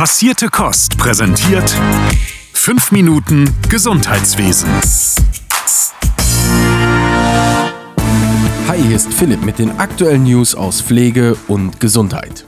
Passierte Kost präsentiert 5 Minuten Gesundheitswesen. Hi, hier ist Philipp mit den aktuellen News aus Pflege und Gesundheit.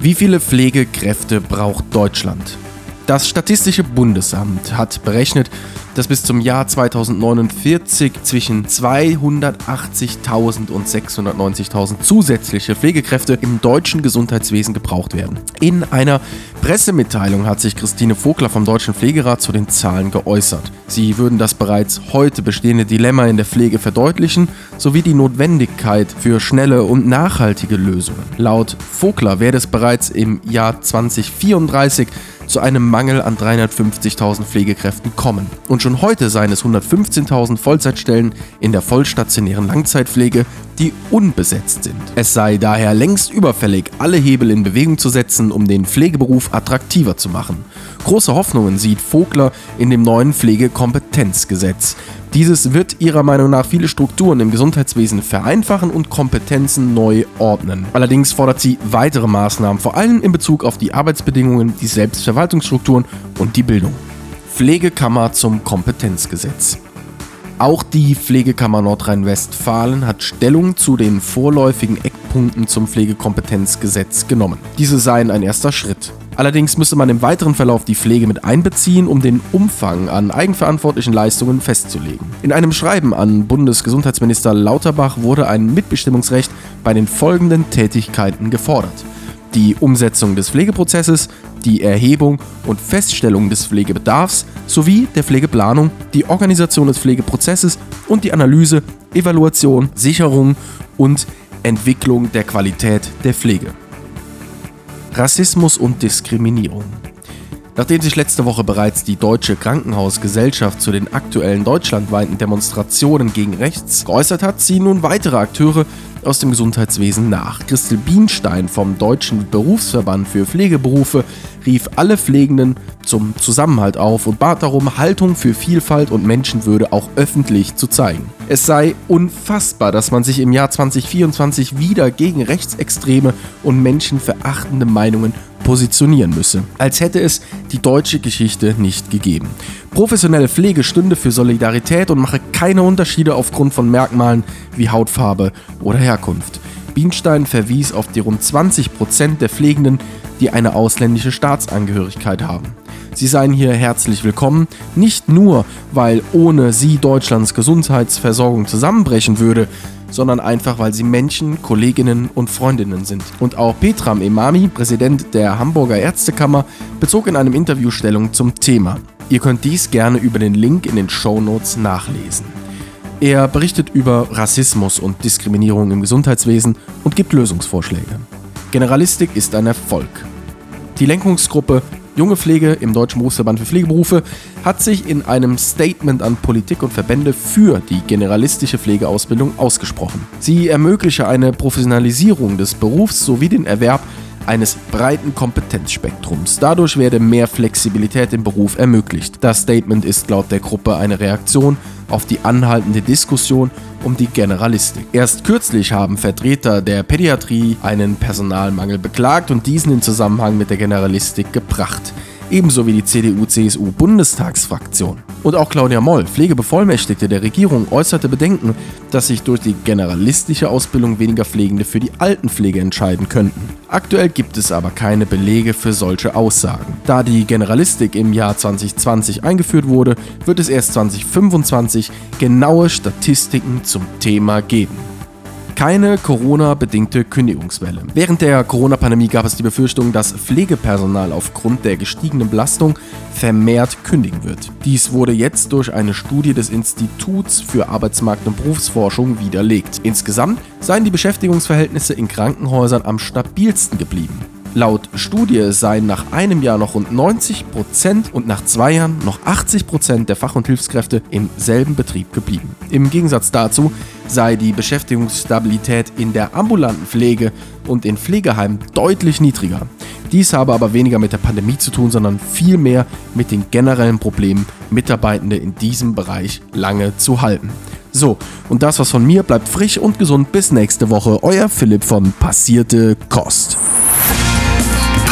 Wie viele Pflegekräfte braucht Deutschland? Das Statistische Bundesamt hat berechnet, dass bis zum Jahr 2049 zwischen 280.000 und 690.000 zusätzliche Pflegekräfte im deutschen Gesundheitswesen gebraucht werden. In einer Pressemitteilung hat sich Christine Vogler vom Deutschen Pflegerat zu den Zahlen geäußert. Sie würden das bereits heute bestehende Dilemma in der Pflege verdeutlichen, sowie die Notwendigkeit für schnelle und nachhaltige Lösungen. Laut Vogler werde es bereits im Jahr 2034 zu einem Mangel an 350.000 Pflegekräften kommen. Und schon heute seien es 115.000 Vollzeitstellen in der vollstationären Langzeitpflege, die unbesetzt sind. Es sei daher längst überfällig, alle Hebel in Bewegung zu setzen, um den Pflegeberuf attraktiver zu machen. Große Hoffnungen sieht Vogler in dem neuen Pflegekompetenzgesetz. Dieses wird ihrer Meinung nach viele Strukturen im Gesundheitswesen vereinfachen und Kompetenzen neu ordnen. Allerdings fordert sie weitere Maßnahmen, vor allem in Bezug auf die Arbeitsbedingungen, die Selbstverwaltungsstrukturen und die Bildung. Pflegekammer zum Kompetenzgesetz. Auch die Pflegekammer Nordrhein-Westfalen hat Stellung zu den vorläufigen Eckpunkten zum Pflegekompetenzgesetz genommen. Diese seien ein erster Schritt. Allerdings müsse man im weiteren Verlauf die Pflege mit einbeziehen, um den Umfang an eigenverantwortlichen Leistungen festzulegen. In einem Schreiben an Bundesgesundheitsminister Lauterbach wurde ein Mitbestimmungsrecht bei den folgenden Tätigkeiten gefordert die Umsetzung des Pflegeprozesses, die Erhebung und Feststellung des Pflegebedarfs sowie der Pflegeplanung, die Organisation des Pflegeprozesses und die Analyse, Evaluation, Sicherung und Entwicklung der Qualität der Pflege. Rassismus und Diskriminierung. Nachdem sich letzte Woche bereits die Deutsche Krankenhausgesellschaft zu den aktuellen deutschlandweiten Demonstrationen gegen rechts geäußert hat, ziehen nun weitere Akteure aus dem Gesundheitswesen nach. Christel Bienstein vom Deutschen Berufsverband für Pflegeberufe rief alle Pflegenden zum Zusammenhalt auf und bat darum, Haltung für Vielfalt und Menschenwürde auch öffentlich zu zeigen. Es sei unfassbar, dass man sich im Jahr 2024 wieder gegen rechtsextreme und menschenverachtende Meinungen positionieren müsse, als hätte es die deutsche Geschichte nicht gegeben. Professionelle Pflege stünde für Solidarität und mache keine Unterschiede aufgrund von Merkmalen wie Hautfarbe oder Herkunft. Bienstein verwies auf die rund 20 Prozent der Pflegenden, die eine ausländische Staatsangehörigkeit haben. Sie seien hier herzlich willkommen, nicht nur, weil ohne sie Deutschlands Gesundheitsversorgung zusammenbrechen würde, sondern einfach, weil sie Menschen, Kolleginnen und Freundinnen sind. Und auch Petram Emami, Präsident der Hamburger Ärztekammer, bezog in einem Interview Stellung zum Thema. Ihr könnt dies gerne über den Link in den Show Notes nachlesen. Er berichtet über Rassismus und Diskriminierung im Gesundheitswesen und gibt Lösungsvorschläge. Generalistik ist ein Erfolg. Die Lenkungsgruppe Junge Pflege im Deutschen Berufsverband für Pflegeberufe hat sich in einem Statement an Politik und Verbände für die generalistische Pflegeausbildung ausgesprochen. Sie ermögliche eine Professionalisierung des Berufs sowie den Erwerb eines breiten Kompetenzspektrums. Dadurch werde mehr Flexibilität im Beruf ermöglicht. Das Statement ist laut der Gruppe eine Reaktion auf die anhaltende Diskussion um die Generalistik. Erst kürzlich haben Vertreter der Pädiatrie einen Personalmangel beklagt und diesen in Zusammenhang mit der Generalistik gebracht ebenso wie die CDU-CSU-Bundestagsfraktion. Und auch Claudia Moll, Pflegebevollmächtigte der Regierung, äußerte Bedenken, dass sich durch die generalistische Ausbildung weniger Pflegende für die Altenpflege entscheiden könnten. Aktuell gibt es aber keine Belege für solche Aussagen. Da die Generalistik im Jahr 2020 eingeführt wurde, wird es erst 2025 genaue Statistiken zum Thema geben keine Corona-bedingte Kündigungswelle. Während der Corona-Pandemie gab es die Befürchtung, dass Pflegepersonal aufgrund der gestiegenen Belastung vermehrt kündigen wird. Dies wurde jetzt durch eine Studie des Instituts für Arbeitsmarkt- und Berufsforschung widerlegt. Insgesamt seien die Beschäftigungsverhältnisse in Krankenhäusern am stabilsten geblieben. Laut Studie seien nach einem Jahr noch rund 90 Prozent und nach zwei Jahren noch 80 Prozent der Fach- und Hilfskräfte im selben Betrieb geblieben. Im Gegensatz dazu sei die Beschäftigungsstabilität in der ambulanten Pflege und in Pflegeheimen deutlich niedriger. Dies habe aber weniger mit der Pandemie zu tun, sondern vielmehr mit den generellen Problemen, Mitarbeitende in diesem Bereich lange zu halten. So, und das was von mir bleibt frisch und gesund bis nächste Woche. Euer Philipp von Passierte Kost.